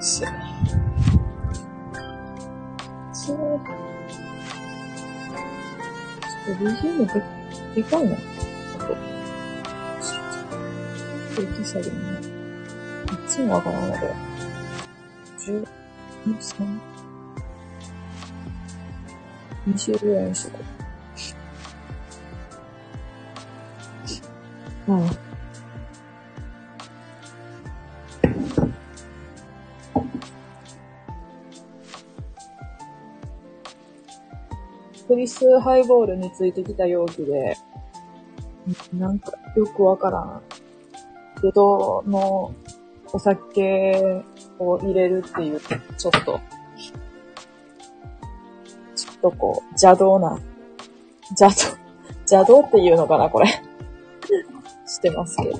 そう。そう。ちょっと BGM で、でかいな。あと。ちょっと下げるね。いつもわからんわ、これ。10、3、20ぐらいにしとこう。スハイボールについてきた容器で、なんかよくわからん。けどのお酒を入れるっていう、ちょっと、ちょっとこう、邪道な、邪道、邪道っていうのかな、これ。してますけど。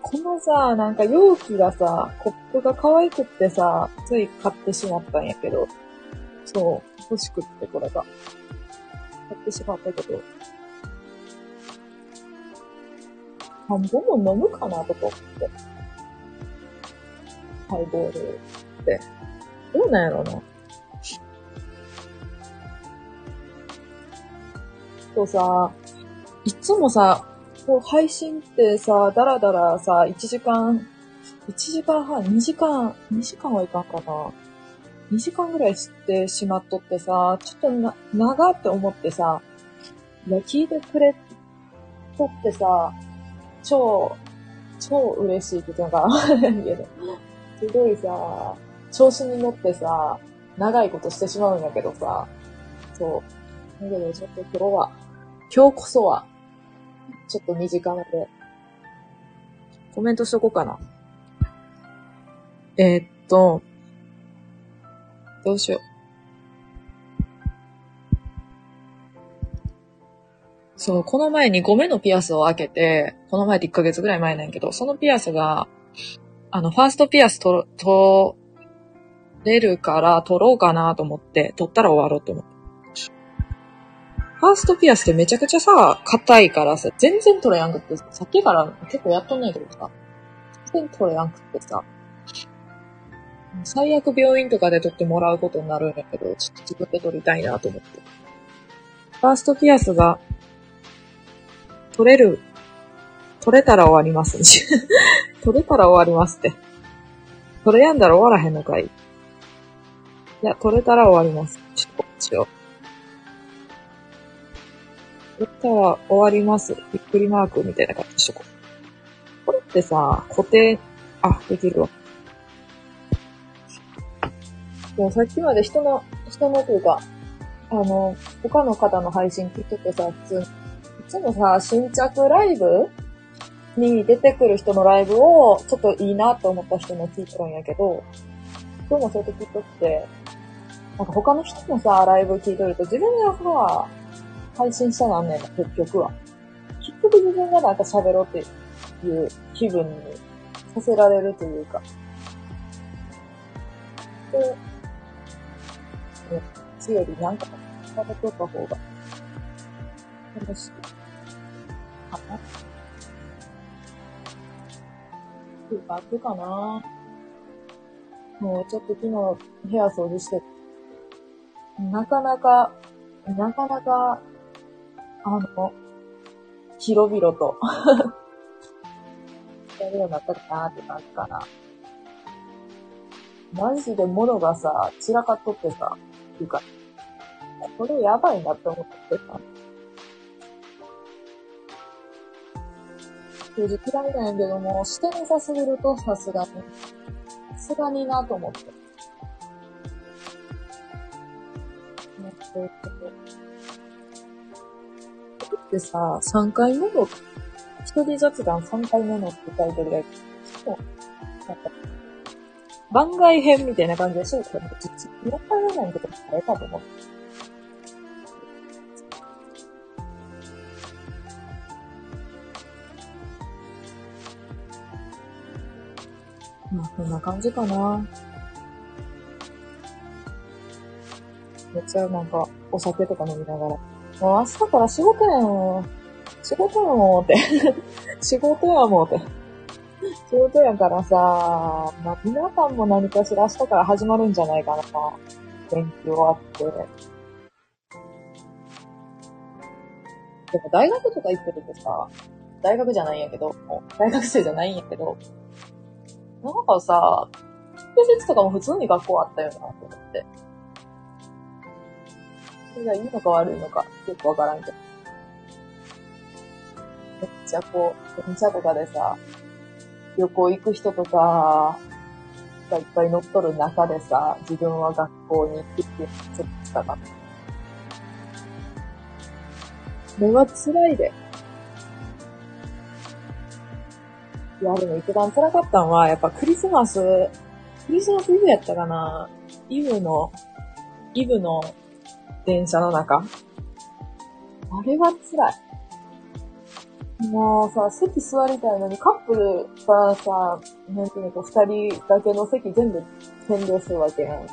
このさ、なんか容器がさ、コップが可愛くってさ、つい買ってしまったんやけど、そう、欲しくってこれが。買ってしまったけど、半分も飲むかなとかって。ハイボールって。どうなんやろな。とさ、いつもさ、こう配信ってさ、だらだらさ、1時間、1時間半、2時間、2時間はいかんかな。2時間ぐらいしてしまっとってさ、ちょっとな、長って思ってさ、いや、聞いてくれとってさ、超、超嬉しいって言うのかわからんけど、すごいさ、調子に乗ってさ、長いことしてしまうんやけどさ、そう。だけどちょっと今日は、今日こそは、ちょっと短めで、コメントしとこうかな。えーっと、どうしよう。そう、この前に5目のピアスを開けて、この前って1ヶ月ぐらい前なんやけど、そのピアスが、あの、ファーストピアスと、取れるから取ろうかなと思って、取ったら終わろうと思って。ファーストピアスってめちゃくちゃさ、硬いからさ、全然取れやんくって、さっきから結構やっとんねんけどさ、全然取れやんくってさ、最悪病院とかで取ってもらうことになるんやけど、ちょっと自分で取りたいなと思って。ファーストピアスが、取れる、取れたら終わります。取れたら終わりますって。取れやんだら終わらへんのかい。いや、取れたら終わります。ちょっとこっちを。取れたら終わります。びっくりマークみたいな感じにしとこう。これってさ、固定、あ、できるわ。もさっきまで人の、人のというか、あの、他の方の配信聞いててさ、普通、いつもさ、新着ライブに出てくる人のライブを、ちょっといいなと思った人も聞いてるんやけど、今日もそうやって聞いとって、なんか他の人もさ、ライブ聞いとると自分がさ、配信したなんねんな、結局は。結局自分がなんか喋ろうっていう気分にさせられるというか。で、ね、強よりなんか喋っとった方が、楽しい。かな。っていうか、開くかな。もうちょっと昨日部屋掃除して、なかなか、なかなか、あの、広々と、やるようになったかなって感じかな。マジで物がさ、散らかっとってさ、っていうか、これやばいなって思ってさ。正直嫌いなんやけども、してなさすぎるとさすがに、さすがになと思って。思ってるけど。これってさ、3回目の、一人雑談3回目のってタイトルで、そう、なんか、番外編みたいな感じでしょ？これ、実は、4回目なんてことあれかと思って。まあ、こんな感じかな。めっちゃなんか、お酒とか飲みながら、もう明日から仕事やん。仕事やもんって。仕事やもんって。仕事やからさ、まあ、皆さんも何かしら明日から始まるんじゃないかな。勉強あって。でも大学とか行ってるとさ、大学じゃないんやけど、大学生じゃないんやけど、なんかさ、休日とかも普通に学校あったよな、と思って。それがいいのか悪いのか、よくわからんけど。めっちゃこう、電車とかでさ、旅行行く人とか、がいっぱい乗っとる中でさ、自分は学校に行ってちょっとしたか。それは辛いで。いや、でも一番辛かったのは、やっぱクリスマス、クリスマスイブやったかなイブの、イブの電車の中。あれは辛い。もうさ、席座りたいのにカップルがさ、なんていうの、二人だけの席全部占領するわけやん。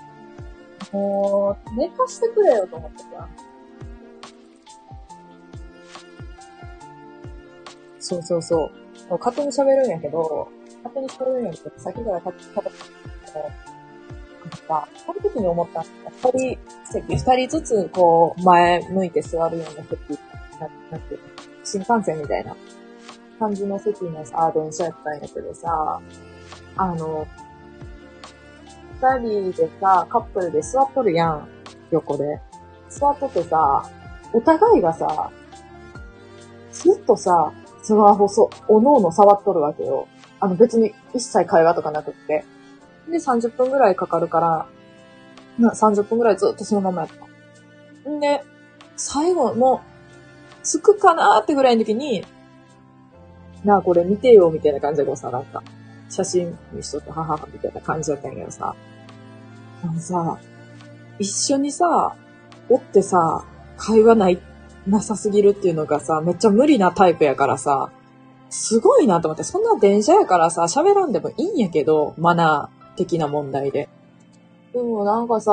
もう、寝かしてくれよと思ってさ。そうそうそう。もう勝手に喋るんやけど、勝手に喋るんやけど、先から勝手に喋ってなんか、その時に思った二人席、二人ずつこう、前向いて座るような席、ななんて新幹線みたいな感じの席のさ、電車やったんやけどさ、あの、二人でさ、カップルで座っとるやん、横で。座っとってさ、お互いがさ、ずっとさ、スマホそ、おのおの触っとるわけよ。あの別に一切会話とかなくって。で、30分ぐらいかかるから、な30分ぐらいずっとそのままやった。んで、最後の、着くかなーってぐらいの時に、なあ、これ見てよ、みたいな感じでこうさ、なんか、写真にしとって母みたいな感じだったんやけどさ、あのさ、一緒にさ、おってさ、会話ない、なさすぎるっていうのがさ、めっちゃ無理なタイプやからさ、すごいなと思って、そんな電車やからさ、喋らんでもいいんやけど、マナー的な問題で。でもなんかさ、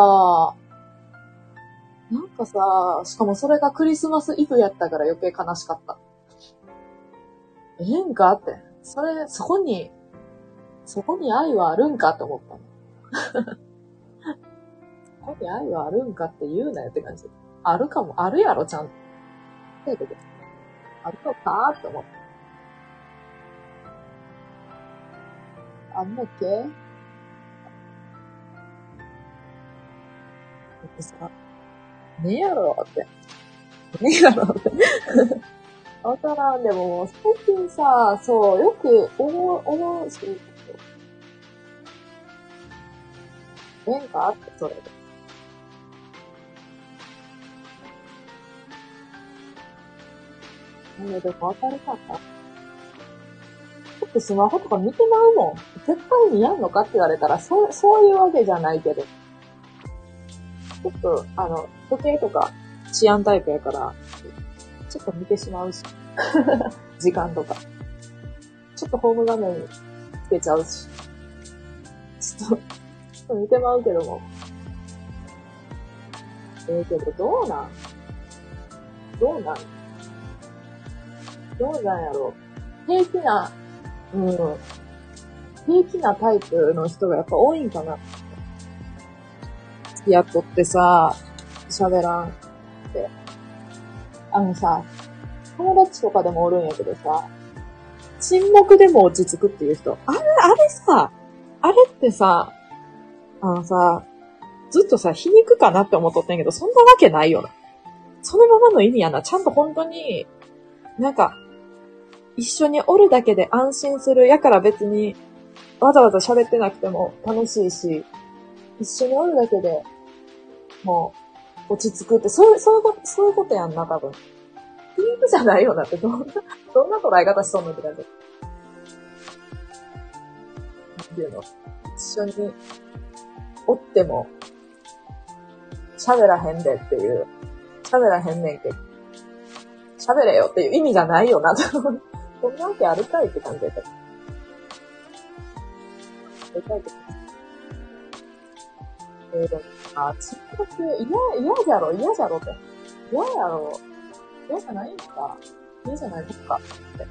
なんかさ、しかもそれがクリスマスイブやったから余計悲しかった。ええんかって。それ、そこに、そこに愛はあるんかって思ったの。そこに愛はあるんかって言うなよって感じ。あるかも、あるやろ、ちゃんと。あるのかって思った。あんだっけってさ、ねえやろって。ねえやろって。わからんでも最近さ、そう、よく思う、思うし、変化あって、それで。なんでもわかるかな。ちょっとスマホとか見てまうもん。絶対にやんのかって言われたら、そう、そういうわけじゃないけど。ちょっと、あの、時計とか治安タイプやから、ちょっと見てしまうし。時間とか。ちょっとホーム画面つけちゃうし。ちょっと、ちょっと見てまうけども。ええー、けど、どうなん？どうなん？どうなんやろ？平気な、うん。平気なタイプの人がやっぱ多いんかな。付き合っとってさ、喋らんって。あのさ、友達とかでもおるんやけどさ、沈黙でも落ち着くっていう人。あれ、あれさ、あれってさ、あのさ、ずっとさ、皮肉かなって思っとったんけど、そんなわけないよな。そのままの意味やな。ちゃんと本当に、なんか、一緒におるだけで安心する。やから別に、わざわざ喋ってなくても楽しいし、一緒におるだけで、もう、落ち着くって、そういう、そういうこと、そういうことやんな、多分。皮肉じゃないよなって、どんな、どんな捉え方しそうなって感じ。っていうの？一緒に、おっても、喋らへんでっていう、喋らへんねんけど、喋れよっていう意味じゃないよな、そんなわけあるかいって感じだった。あるかいって感じ。えー、でも、あ、遅刻嫌、嫌じゃろ、嫌じゃろって。嫌やろ。嫌じゃないんか。嫌じゃないのかって。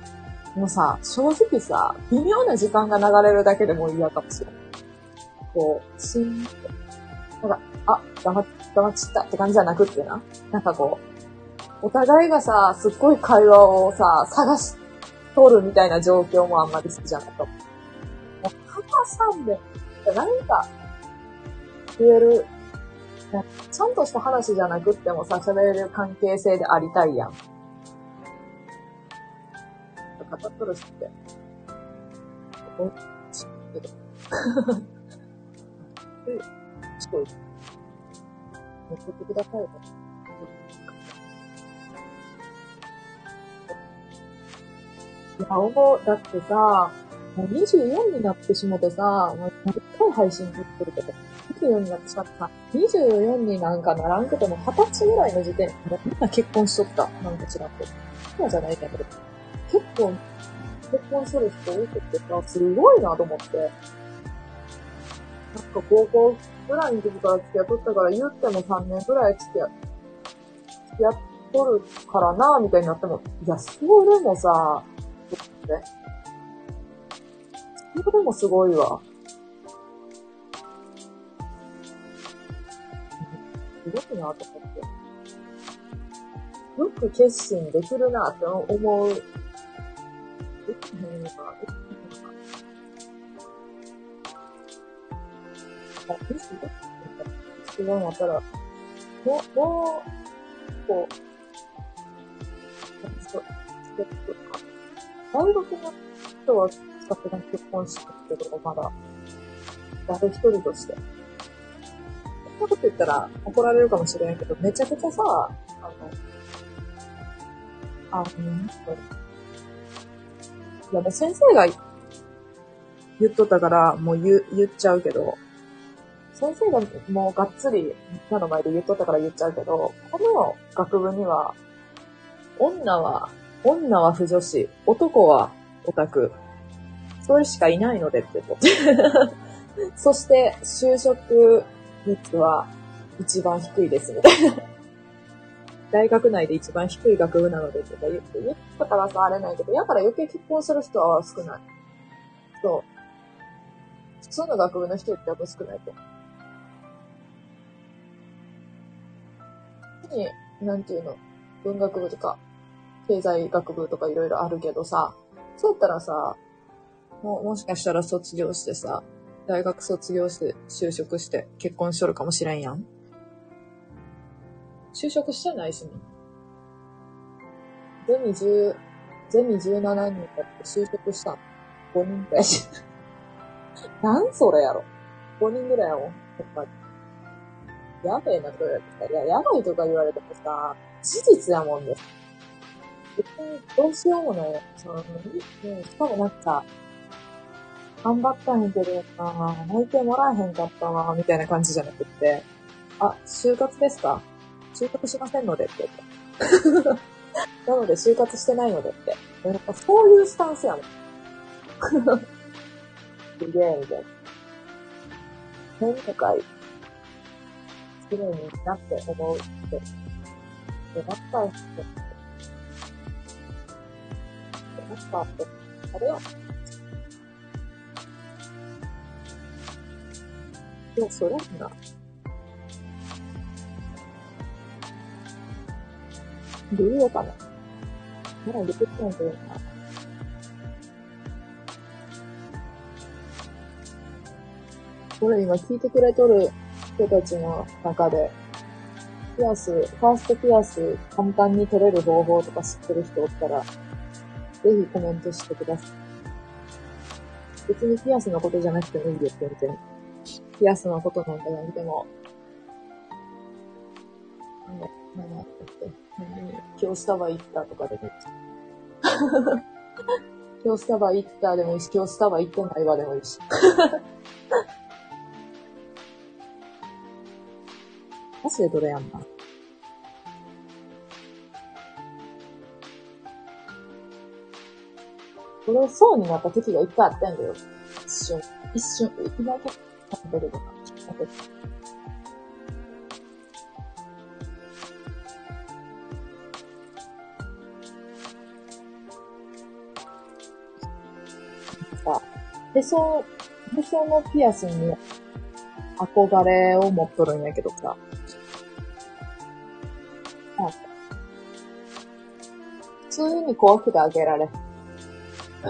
もうさ、正直さ、微妙な時間が流れるだけでも嫌かもしれない。こう、シーンって。なんか、あ、黙っ、黙っちったって感じじゃなくってな。なんかこう、お互いがさ、すっごい会話をさ、探し、取るみたいな状況もあんまり好きじゃないと思う。もう、カさんで、何か、言える、ちゃんとした話じゃなくってもさ、喋れる関係性でありたいやん。語っとるしって。お、ちょっと。え、ちょっと、乗ってくださいよ。いや、思う。だってさ、もう24になってしもてさ、もう一回配信できてるけど、24になってしまった。24になんかならんくても、20歳ぐらいの時点、もうみんな結婚しとった。なんかちらっと。今じゃないけど。結構、結婚する人多くてさ、すごいなと思って。なんか高校ぐらいの時から付き合っとったから、言っても3年ぐらい付き合、付き合っとるからなみたいになっても、いや、それもさ、って。それもすごいわ。すごいなと思って。よく決心できるなって思う。できへんのか、できへんのか。あ、決心だって必要になったら、もう、もう、こう、ステップか。大学の人は、さすがに結婚してるけど、まだ、誰一人として。そんなこと言ったら怒られるかもしれんけど、めちゃくちゃさ、あの、あの、いやもう先生が言っとったから、もう言、言っちゃうけど、先生がもうがっつりみんなの前で言っとったから言っちゃうけど、この学部には、女は、女は不女子、男はオタク、それしかいないのでってこと。そして、就職率は一番低いです、みたいな。大学内で一番低い学部なのでとか言って、言ったからさ、あれないけど、やから余計結婚する人は少ない。そう。普通の学部の人ってやっぱ少ないと。に、なんていうの、文学部とか、経済学部とかいろいろあるけどさ、そうやったらさ、も、もしかしたら卒業してさ、大学卒業して就職して結婚しとるかもしれんやん。就職してないしね。ゼミ10、ゼミ17人だって就職したん。5人くらいし。なんそれやろ。5人ぐらいやもん。やっぱり。やべえなとか言われて、いや、やばいとか言われてもさ、事実やもんね。別にどうしようもない。その、ね、しかもなんか、頑張ったんやけどな内定もらえへんかったなみたいな感じじゃなくって、あ、就活ですか？就活しませんのでって言って。なので就活してないのでって。やっぱそういうスタンスやもん。すげえ、みたいな。変とか、綺麗になって思うって。で、なったって。でなったって。あれは、でも、そらんな。どういうかな。まだ出てきないけどな。これ今聞いてくれとる人たちの中で、ピアス、ファーストピアス簡単に取れる方法とか知ってる人おったら、ぜひコメントしてください。別にピアスのことじゃなくてもいいよ、全然。ピアスのことなんかなくても。なんだ、今日スタバ行ったとかでもいいし。今日スタバ行ったでもいいし、今日スタバ行ってないわでもいいし。マジでどれやんな。これ、そうになった時が一回あったんだよ。一瞬。一瞬。今、食べるのか、食べる。か、へそ、へそのピアスに憧れを持っとるんやけどさ。なんか、普通に怖くてあげられ。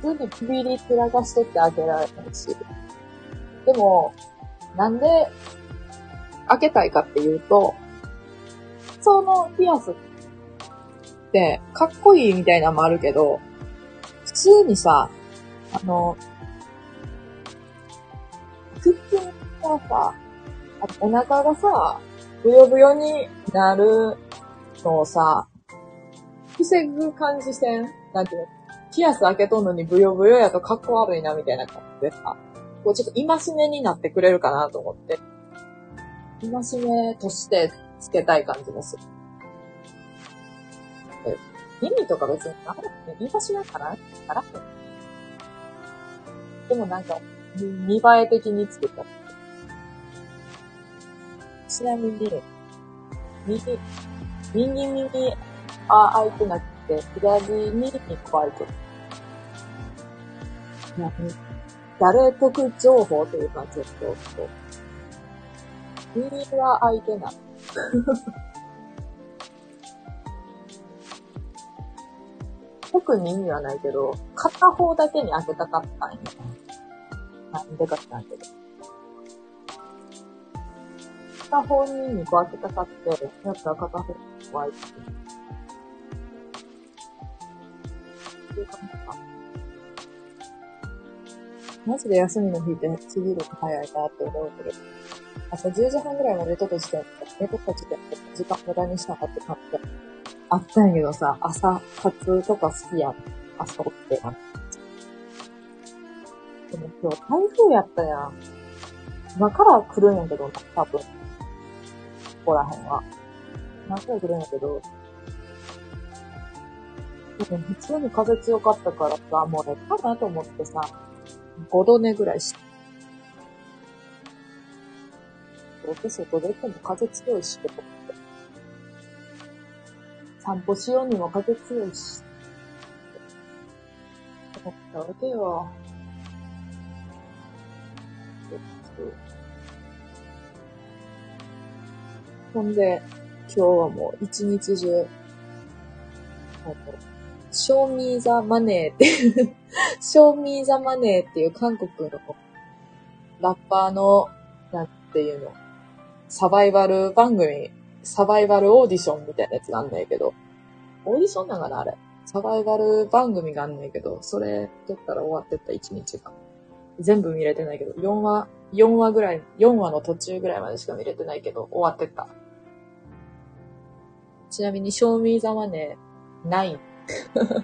普通にビリ散らかしとってあげられないし。でも、なんで開けたいかっていうと、そのピアスってかっこいいみたいなのもあるけど、普通にさ、あの、腹筋がさ、あとお腹がさ、ブヨブヨになるのをさ、防ぐ感じせん？なんていうの？ピアス開けとんのにブヨブヨやとかっこ悪いなみたいな感じでさ、こうちょっと戒めになってくれるかなと思って、戒めとしてつけたい感じもす。え意味とか別になくて、言い出しなかななら？でもなんか、見栄え的につけた。ちなみに、右、右耳、あ、開いてなくて、左に1個開いてる。誰得情報というか、ちょっと、こう耳は開いてない。特に意味はないけど、片方だけに開けたかったんや。なんでかってなんけど。片方に2個開けたかって、やったら片方に開いてる。っていう感じか。マジで休みの日って次ると早いなって思うけど、朝10時半ぐらいまでとく時点で、寝とった時点で時間無駄にしたかって感じで、あったんやけどさ、朝活とか好きやん。朝起きてな。でも今日台風やったやん。今から来るんやけどな、多分。ここら辺は。今から来るんやけど。でも普通に風強かったからさ、もうね、かなと思ってさ、5度寝ぐらいして。どうせ外出ても風強いし、と思って。散歩しようにも風強いし。思ったわけよ。ほんで、今日はもう一日中、show me the money っていう、show me the money っていう韓国のラッパーの、なんていうの、サバイバル番組、サバイバルオーディションみたいなやつがあんねんけど、オーディションなんかなあれ。サバイバル番組があんねんけど、それ撮ったら終わってった一日が。全部見れてないけど、4話、4話ぐらい、4話の途中ぐらいまでしか見れてないけど、終わってった。ちなみに、賞味ざまね、9。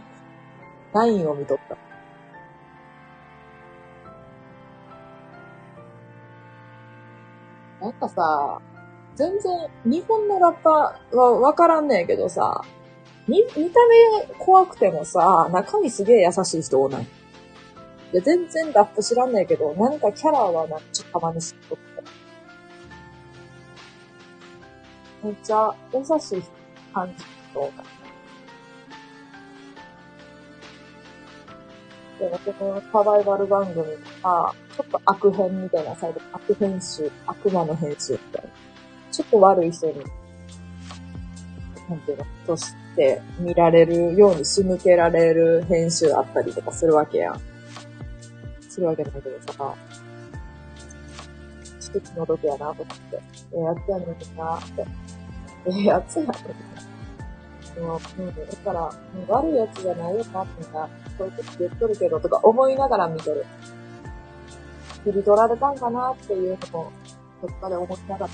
9を見とった。なんかさ、全然、日本のラッパーはわからんねんけどさ、見、見た目怖くてもさ、中身すげえ優しい人おない。いや、全然ラップ知らんねんけど、なんかキャラはなんかちょっとたまに知っとって。めっちゃ優しい感じとか。でも、このサバイバル番組とか、ちょっと悪編みたいなサイド、悪編集、悪魔の編集みたいな。ちょっと悪い人に、なんていうの、として見られるように仕向けられる編集あったりとかするわけやん。するわけだけどさ、ちょっと気の毒やなと思って。ええやつやねんなって。ええやつやねんな。も、うん、だから、悪いやつじゃないよなってな、そういうこと言っとるけどとか思いながら見てる。切り取られたんかなっていうのも、どっかで思いながら。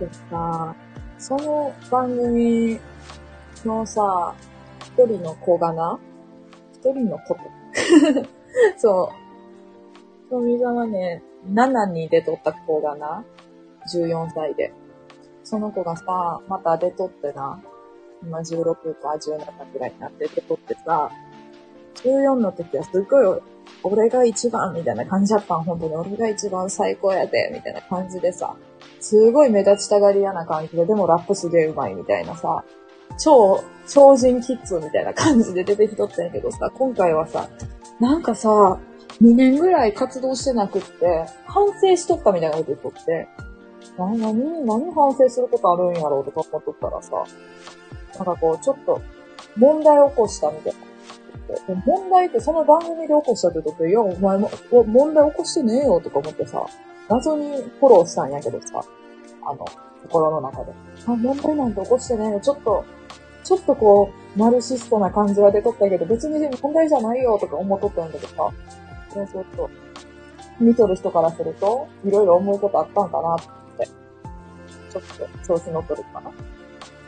でさ、その番組のさ、一人の子がな、一人の子と？そう。富澤ね、7に出とった子がな、14歳で。その子がさ、また出とってな、今16か17くらいになって出とってさ、14の時はすっごい、俺が一番みたいな感じだったん、本当に。俺が一番最高やで、みたいな感じでさ、すごい目立ちたがり屋な感じで、でもラップすげえうまいみたいなさ、超、超人キッズみたいな感じで出てきとったんやけどさ、今回はさ、なんかさ、2年ぐらい活動してなくって、反省しとったみたいなこと言っとって、何、何、何反省することあるんやろうとか思っとったらさ、なんかこう、ちょっと、問題を起こしたみたいな。問題ってその番組で起こしたってこといや、お前も、問題起こしてねえよとか思ってさ、謎にフォローしたんやけどさ、あの、心の中で。あ、問題なんて起こしてねえよ。ちょっと、ちょっとこう、ナルシストな感じは出とったけど、別に問題じゃないよとか思っとったんだけどさ、そうすると、見とる人からすると、いろいろ思うことあったんかなって、ちょっと調子乗っとるかな。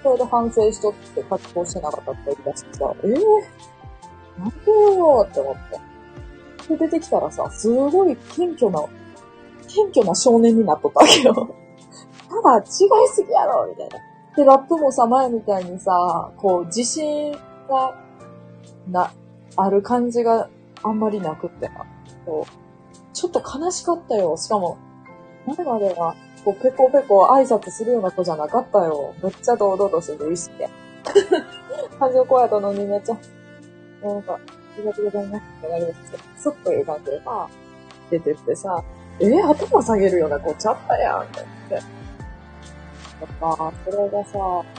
それで反省しとって活動してなかったって言い出してさ、ええー、なんでよーって思って。で、出てきたらさ、すごい謙虚な、謙虚な少年になっとったわけよ。ただ、違いすぎやろみたいな。で、ラップもさ、前みたいにさ、こう、自信が、な、ある感じがあんまりなくってな。こう、ちょっと悲しかったよ。しかも、前までは、こう、ペコペコ挨拶するような子じゃなかったよ。めっちゃ堂々としてる意識で。感情こうやったのにめっちゃ、なんか、ありがとうございますってなりますけど、そっという感じでさ、出てってさ、えー、頭下げるような子ちゃったやんってって。やっぱ、それがさ、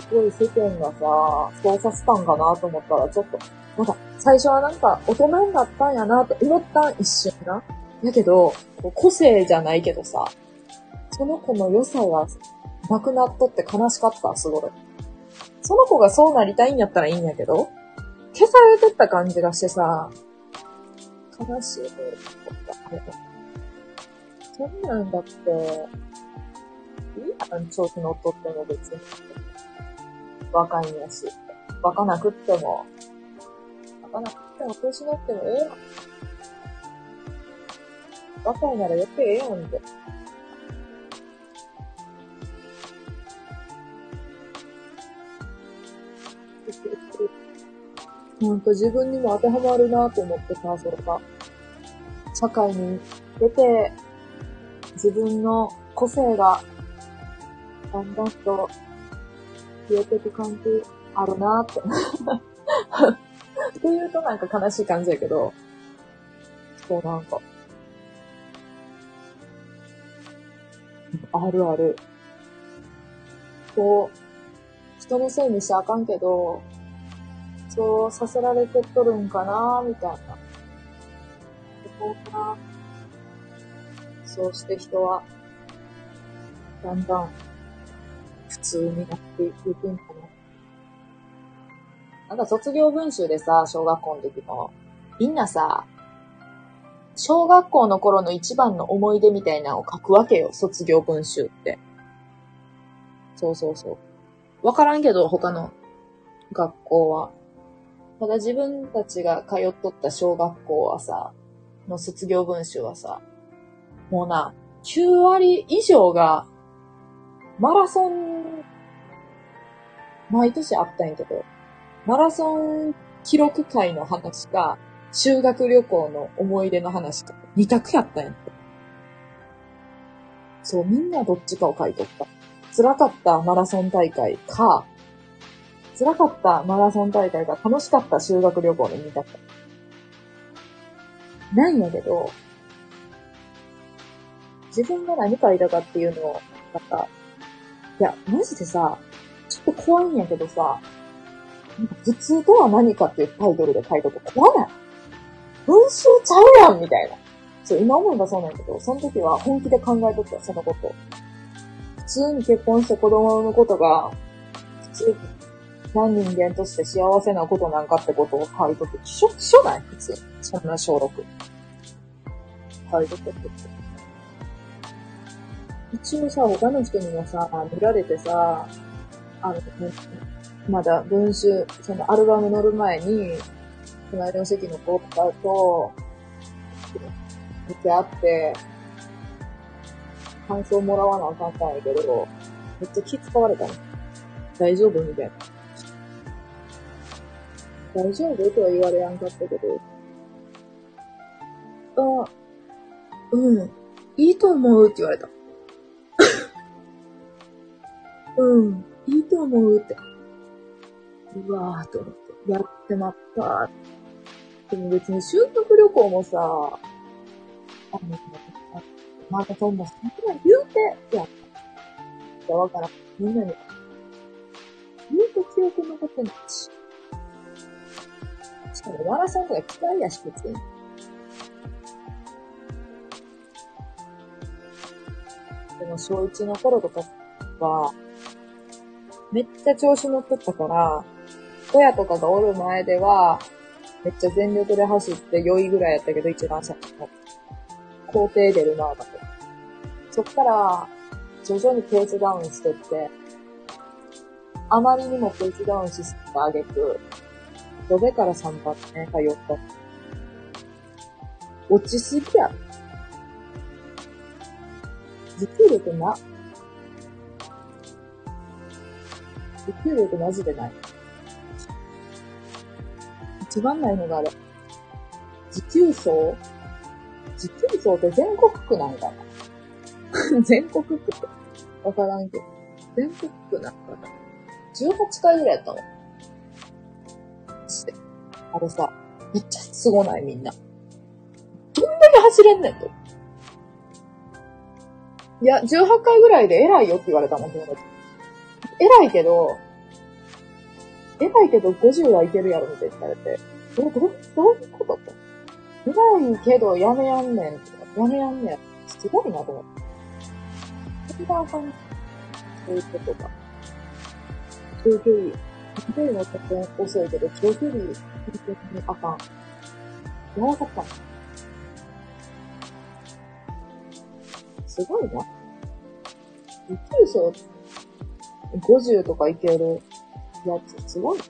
すごい世間がさ、そうさせたんかなと思ったら、ちょっと、まだ、最初はなんか、大人になったんやなと思った一瞬な。だけど、個性じゃないけどさ、その子の良さがなくなっとって悲しかった、すごい。その子がそうなりたいんやったらいいんやけど、消されてった感じがしてさ、悲しいと思った。そんなんだって、いいやん、調子乗っとっても別に。若いんやし。若なくっても、若なくっても調子乗ってもええやん。若いなら余計ええやんって。ほんと自分にも当てはまるなと思ってさ、それが。社会に出て、自分の個性がだんだんと消えていく感じあるなって。って言うとなんか悲しい感じやけど、そうなんか、あるある。こう、人のせいにしちゃあかんけど、そうさせられてっとるんかなみたいな。そこから、そうして人は、だんだん普通になっていくんかな。なんか卒業文集でさ、小学校の時の、みんなさ、小学校の頃の一番の思い出みたいなのを書くわけよ、卒業文集って。そうそうそう。わからんけど、他の学校は。ただ自分たちが通っとった小学校はさ、の卒業文集はさ、もうな、9割以上がマラソン、毎年あったんやけど、マラソン記録会の話か、修学旅行の思い出の話か、二択やったんやて。そう、みんなどっちかを書いとった。辛かったマラソン大会か、辛かったマラソン大会が楽しかった修学旅行の二択。ないんやけど、自分が何書いたかっていうのを、なんか、いや、マジでさ、ちょっと怖いんやけどさ、なんか普通とは何かっていうタイトルで書いとく怖ない文集ちゃうやんみたいな。そう、今思えばそうなんやけど、その時は本気で考えとったそのこと。普通に結婚して子供を産むことが、普通、何人間として幸せなことなんかってことを書いとく。一緒、一緒ない？普通。そんな小6。書いとくって。一応さ、他の人にもさ、見られてさ、あの、まだ文集、そのアルバム乗る前に、隣の席の子とかと、見てあって、感想もらわなあかんたんやけど、めっちゃ気使われたの。大丈夫？みたいな。大丈夫？とは言われやんかったけど。あ、うん。いいと思うって言われた。うん、いいと思うって。うわぁ、と思って。やってまった。でも別に修学旅行もさ、あの、またそんな、そんな言うて、いや、いや、わからん。みんなに、言うて記憶残ってない。しかも、マラソンとか嫌いやし、別に。でも、小1の頃とかは、めっちゃ調子乗っとったから、親とかがおる前では、めっちゃ全力で走って4位ぐらいやったけど、一番最初の。工程出るなぁ、だと。そっから、徐々にペースダウンしてって、あまりにもペースダウンしすぎたあげく、ドベから3番目通った。落ちすぎや。持久力な。持久力マジでない。一番ないのがあれ。持久走？持久走って全国区なんかな？全国区ってわからんけど。全国区なんかな ?18 回ぐらいやったの。あれさ、めっちゃすごないみんな。どんだけ走れんねんと。いや、18回ぐらいで偉いよって言われたもん、友達。偉いけど、偉いけど50はいけるやろみたいに言われて、え、ど、どういうことと偉いけどやめやんねんとか、やめやんねん。すごいなと思って。それがあかん。そういうことが。長距離、長距離の加点遅いけど、長距離、本当にあかん。やらかったの。すごいな。持久走、50とかいけるやつ、すごいな。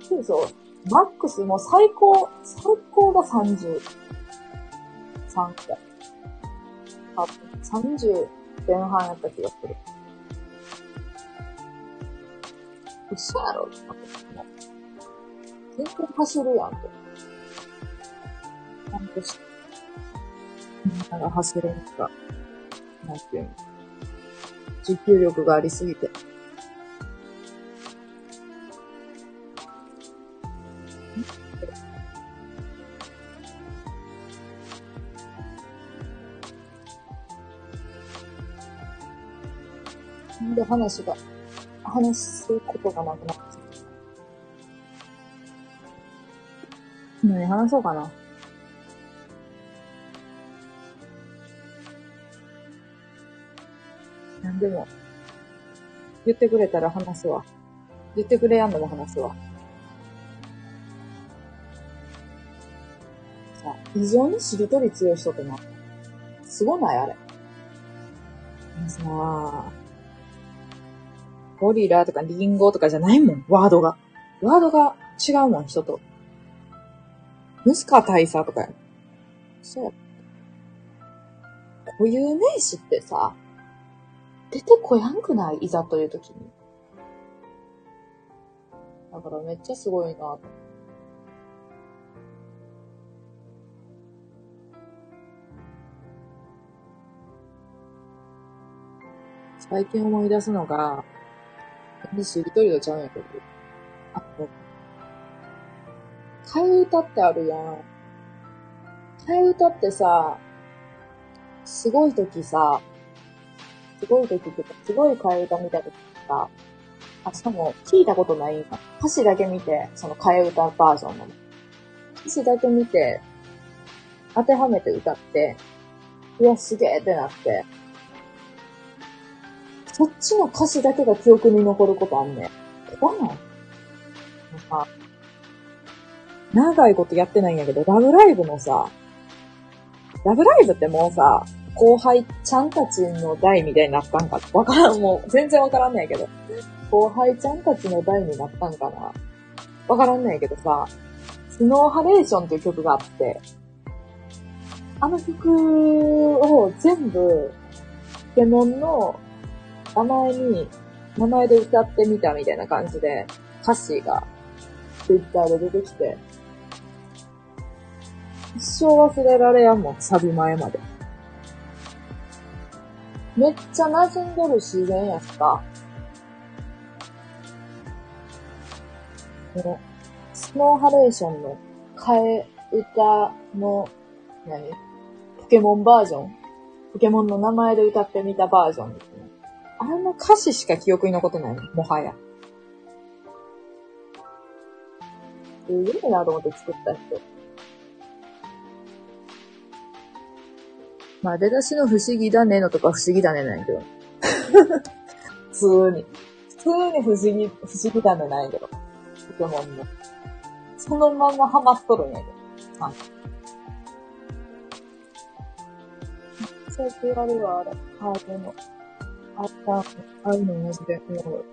持久走、マックスもう最高、最高が30。3くらい。あ、30前半やった気がする。嘘やろって思って全然走るやんって。ちゃんとし、みんなが走れんか、なんていうの。持久力がありすぎて。なんで話が、話すことがなくなって何話そうかな。なんでも、言ってくれたら話すわ。言ってくれやんのも話すわ。さ、異常にしりとり強い人ってな、すごない？あれ。さあ、ゴリラとかリンゴとかじゃないもん、ワードが。ワードが違うもん、人と。ムスカ大佐とかや。そうや。固有名詞ってさ、出てこやんくない？いざという時に。だからめっちゃすごいな。最近思い出すのが、全然しりとりとちゃうんやけど。あの、替え歌ってあるやん。替え歌ってさ、すごい時さ、すごい時ってか、すごい替え歌見た時さ、あ、しかも聞いたことないんか。歌詞だけ見て、その替え歌バージョンの。歌詞だけ見て、当てはめて歌って、うわ、すげえってなって、そっちの歌詞だけが記憶に残ることあんねん。怖ないなんか、長いことやってないんやけど、ラブライブのさ、ラブライブってもうさ、後輩ちゃんたちの代みたいになったんかわからん、もう全然わからんねんけど。後輩ちゃんたちの代になったんかなわからんねんけどさ、スノーハレーションっていう曲があって、あの曲を全部、ポケモンの名前に、名前で歌ってみたみたいな感じで、歌詞が、ツイッターで出てきて、一生忘れられやんもん、サビ前まで。めっちゃ馴染んどる自然やしか。この、スノーハレーションの替え歌の、何？ポケモンバージョン？ポケモンの名前で歌ってみたバージョンですね。あの歌詞しか記憶に残ってないの？もはや。すげえなと思って作った人。まあ、出だしの不思議だねのとか不思議だねなんやけど。普通に。普通に不思議、不思議だねなんやけど。ポケモンの。そのままハマっとるんやけど。あ。最近あるわ、あれ。ハードの。あった、ああいうのマジで、もう、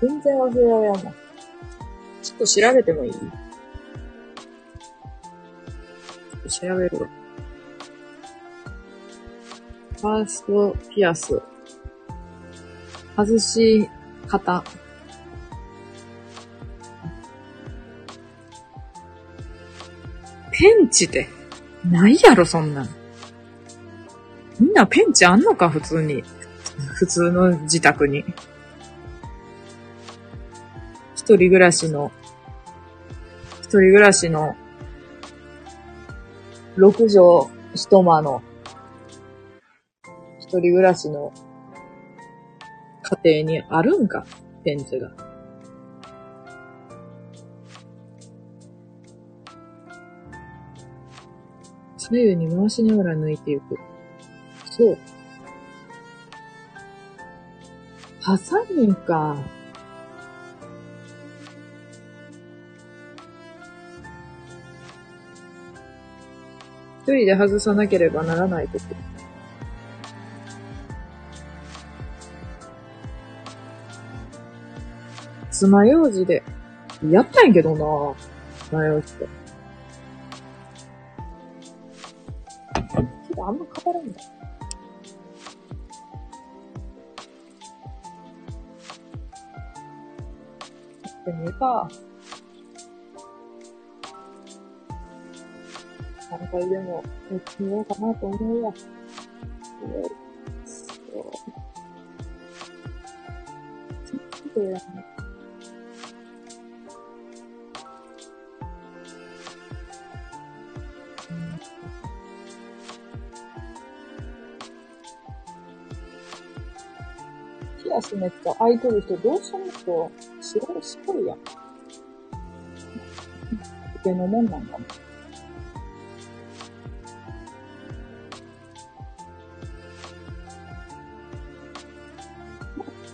全然忘れられんもん。ちょっと調べてもいい？調べるわ。ファーストピアス。外し方。ペンチって、ないやろ、そんなん。みんなペンチあんのか、普通に。普通の自宅に。一人暮らしの、一人暮らしの6畳一間の、一人暮らしの家庭にあるんか、ペンチが。左右に回しながら抜いていく。そう。ハサミか。一人で外さなければならないとき。爪楊枝で、やったんやけどな爪楊枝って。けどあんま語らんだ。ってみるか。3回でもやってみようかなと思うわ。えー、そう。ちょっとやね。ピアスめっちゃ開いとる人どうしたのと白い、白いやん。受けのもんなんかもん。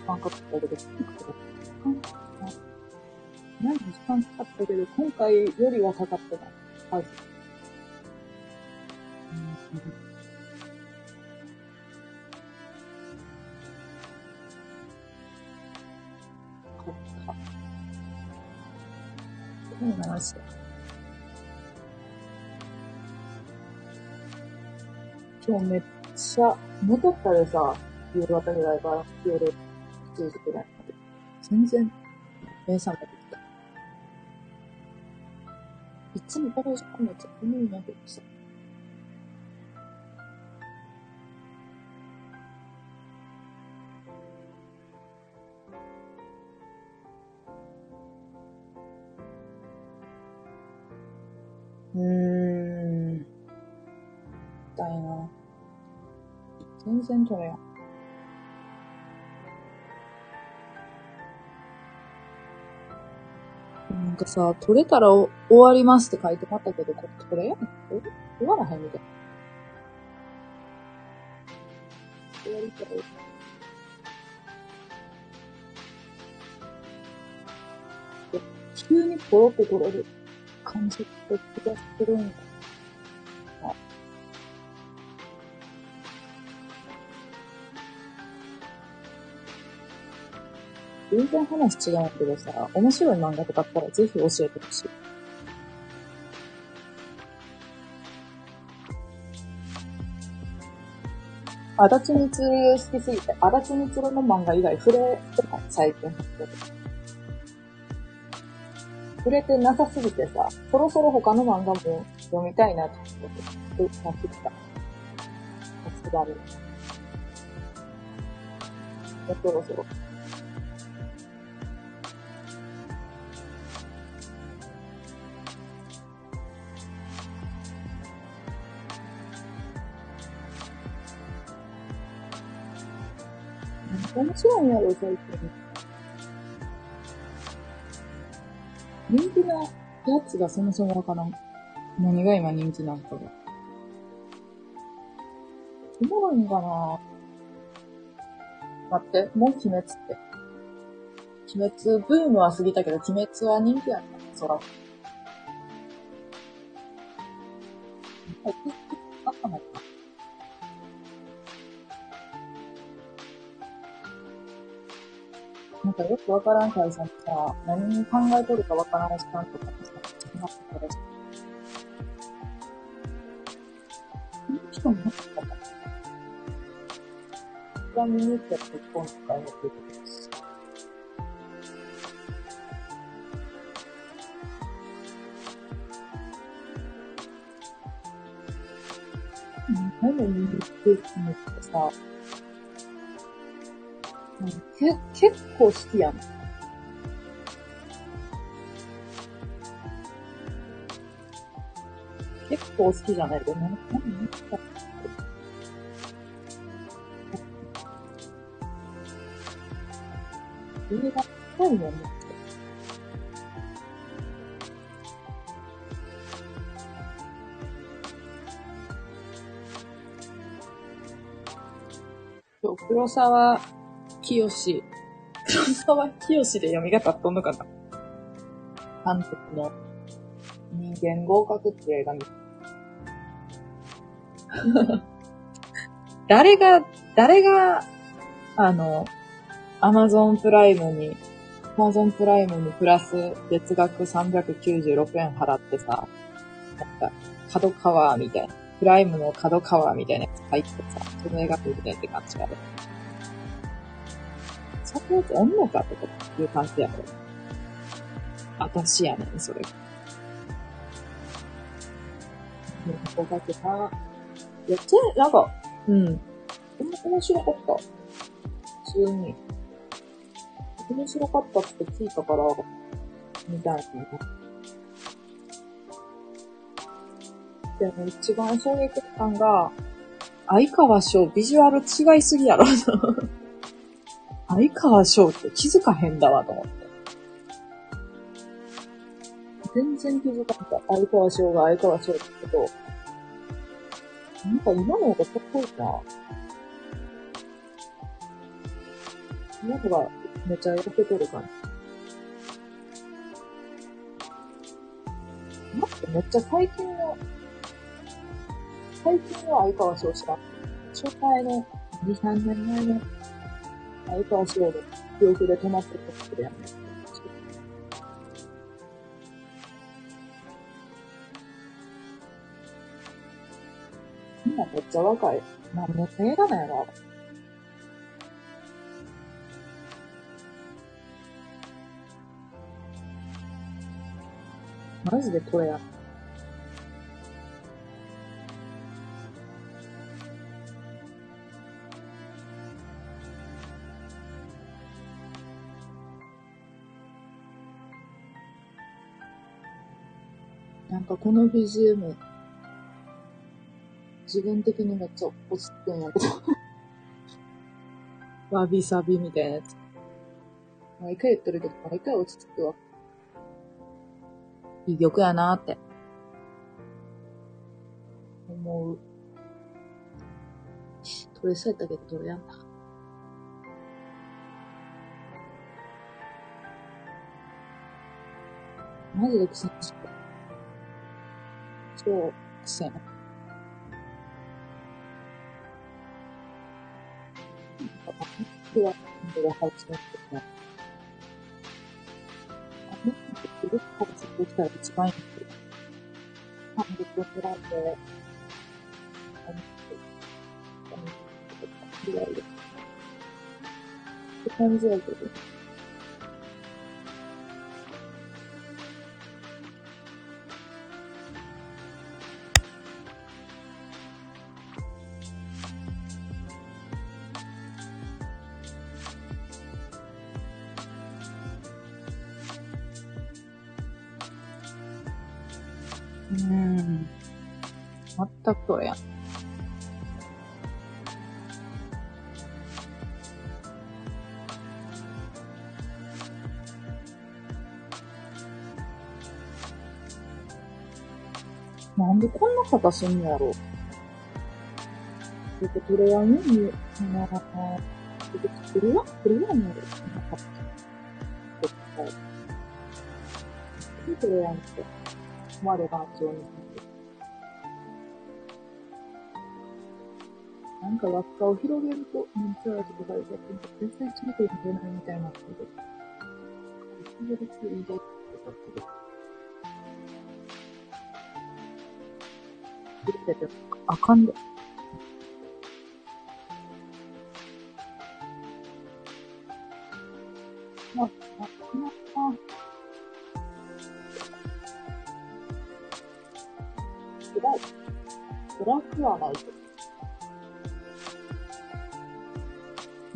間かかったけど、何時間かかったけど、今回よりはかかってないはず。今日めっちゃ、戻ったでさ、夕方ぐらいから夜10時くらいまで。全然、目覚めてきた。いつもこの時間めっちゃ眠いなってさ。80%래 요. なんかさ、取れたら終わりますって書いてあったけど、これ取れやん終わらへんみたいな。終わりたい。急にポロッと取れる感じって気がするんか。全然話違うんだけどさ、面白い漫画とかあったらぜひ教えてほしい。あ足立みつ好きすぎて、足立みつの漫画以外触れてない、最近。触れてなさすぎてさ、そろそろ他の漫画も読みたいなと思って、なってきた。下る。もうそろそろ。面白いんやろ、最近。人気なやつがそもそもわからん。何が今人気なんかが。おもろいんかな待って、もう鬼滅って。鬼滅、ブームは過ぎたけど、鬼滅は人気やった。そら。かよくわからん会社にさ、何に考えとるかわからん時間とかにさ、なったからさ。その人もなかったかな。ちなみにって結婚とかやってることです。うん、何を見るってってさ、け、結構好きやん。結構好きじゃないでも、何何映画深いよね。黒沢清志。黒沢清志で読みが立っとんのかな監督の人間合格って映画見誰が、誰が、あの、アマゾンプライムに、アマゾンプライムにプラス月額396円払ってさ、なんか、角川みたいな、プライムの角川みたいなやつ入ってさ、その映画見てって感じがある。そんなやつおんのかっていう感じやろ。私やねん、それ。合格さ、いや、ちなんか、うん。面白かった。普通に。面白かったって聞いたから、みたいな。でも一番衝撃感が、相川翔ビジュアル違いすぎやろ。相川翔って気づかへんだわと思って。全然気づかなかった。相川翔が相川翔ってこと。なんか今の方がかっこいいな。今のがめっちゃ焼けてる感じ。待って、めっちゃ最近の、最近の相川翔知らん。初回の2、3年前の相川翔の記憶で止まってることでやめて。今めっちゃ若い。何の映画なん。やろマジでこれや。なんかこの BGM、自分的にめっちゃ落ち着くんやけど。わびさびみたいなやつ。毎回言ってるけど、毎回落ち着くわ。いい曲やなーって。思う。取れそうやったけど、取れやんだ。マジで苦戦した。超苦戦。では、今度は配置になって。すごく配置できたら一番いいんですよ。半分くらいで、あの、あの、ぐらいで。って感じやけど。うん。全くそれやん。なんでこんな方すんのやろちょっとこれはね、あの、これはこれはね、絶対。これやんって。我が町に。なんか輪っかを広げると、めっちゃあるとか書いてあって、絶対ついていけないみたいになってる。広げるといいでって書いてる。広げてあかんで。あ、あ、あ、あ。辛い。辛くはないけど。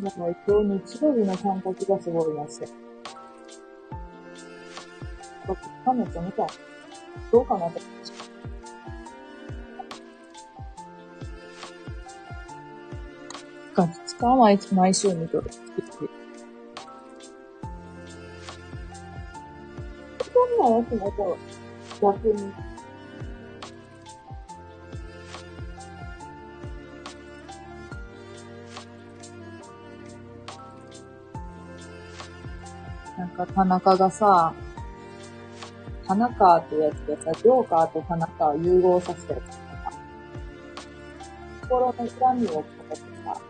だから今日日曜日の感覚がすごい安い。僕、カメちゃん見たい。どうかなって。ガチか毎毎週見とる。そんなやつもと、逆に。か田中がさ、田中ってやつでさ、ジョーカーと田中を融合させたやつとかさ、心の恨みをかけてさ、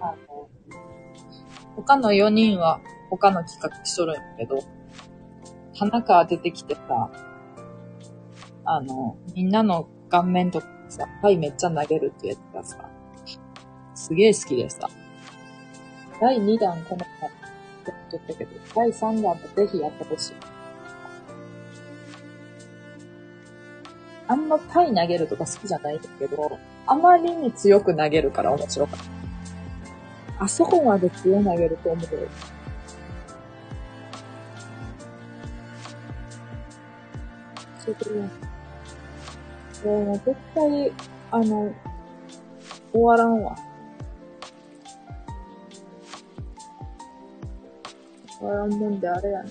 あの、他の4人は他の企画しとるんやけど、田中出てきてさ、あの、みんなの顔面とかさ、はいめっちゃ投げるってやつがさ、すげえ好きでさ、第2弾このやったけど、第3弾もぜひやってほしい。あんまパイ投げるとか好きじゃないんだけど、あまりに強く投げるから面白かった。あそこまで強投げると思う。そういうことね。も絶対、あの、終わらんわ。終わらんもんであれやね。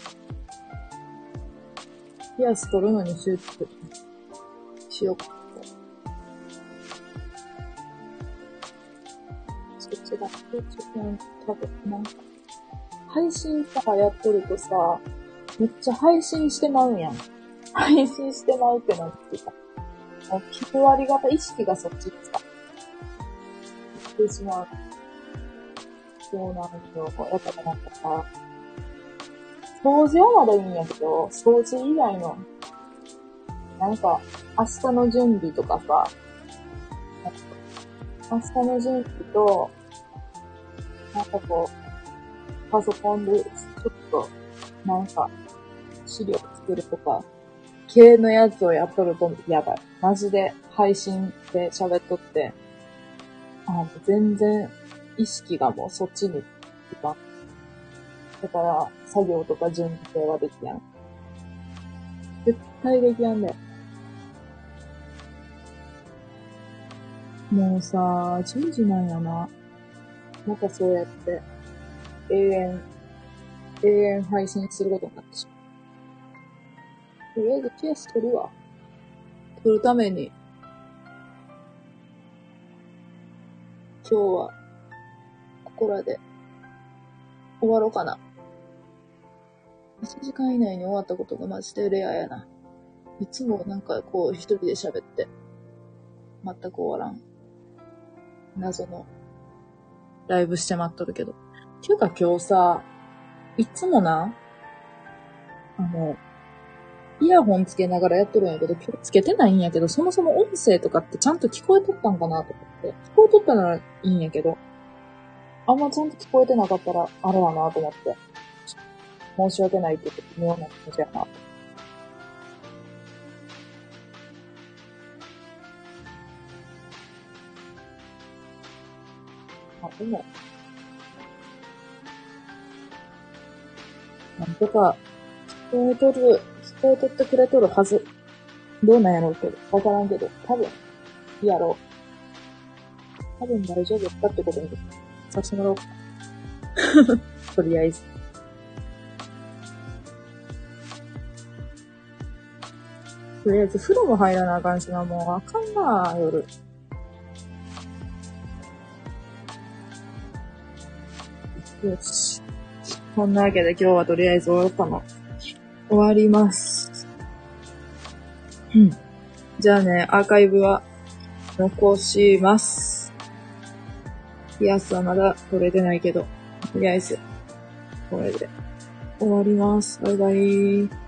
ピアス取るのに集中しようか。そっちだ。そっちだ。多分、なんか、配信とかやっとるとさ、めっちゃ配信してまうんやん。配信してまうってなってさ、もう9割方意識がそっちにさ、行ってしまう。そうなんですよ。やっぱなんかさ、掃除はまだいいんやけど、掃除以外の、なんか、明日の準備とかさ、明日の準備と、なんかこう、パソコンでちょっと、なんか、資料作るとか、系のやつをやっとるとやばい。マジで配信で喋っとって、あ、全然意識がもうそっちに行かだから、作業とか準備はできやん。絶対できやんだよ。もうさ、10時なんやな。またそうやって、永遠、永遠配信することになってしまう。とりあえずケース取るわ。取るために、今日は、ここらで、終わろうかな。1時間以内に終わったことがマジでレアやな。いつもなんかこう一人で喋って、全く終わらん。謎の、ライブして待っとるけど。ていうか今日さ、いつもな、あの、イヤホンつけながらやっとるんやけど、今日つけてないんやけど、そもそも音声とかってちゃんと聞こえとったんかなと思って。聞こえとったならいいんやけど、あんまちゃんと聞こえてなかったら、あれやなと思って。申し訳ないって言って、妙な気持ちやな。あ、でも、なんとか、聞こえとる、聞こえとってくれとるはず。どうなんやろうけど。わからんけど。多分、やろう。多分大丈夫だってことにさせてもらおうか。とりあえず。とりあえず風呂も入らなあかんしな、もうあかんな、夜。よし。そんなわけで今日はとりあえず終わったの。終わります。うん。じゃあね、アーカイブは残します。ピアスはまだ取れてないけど、とりあえず、これで終わります。バイバイ。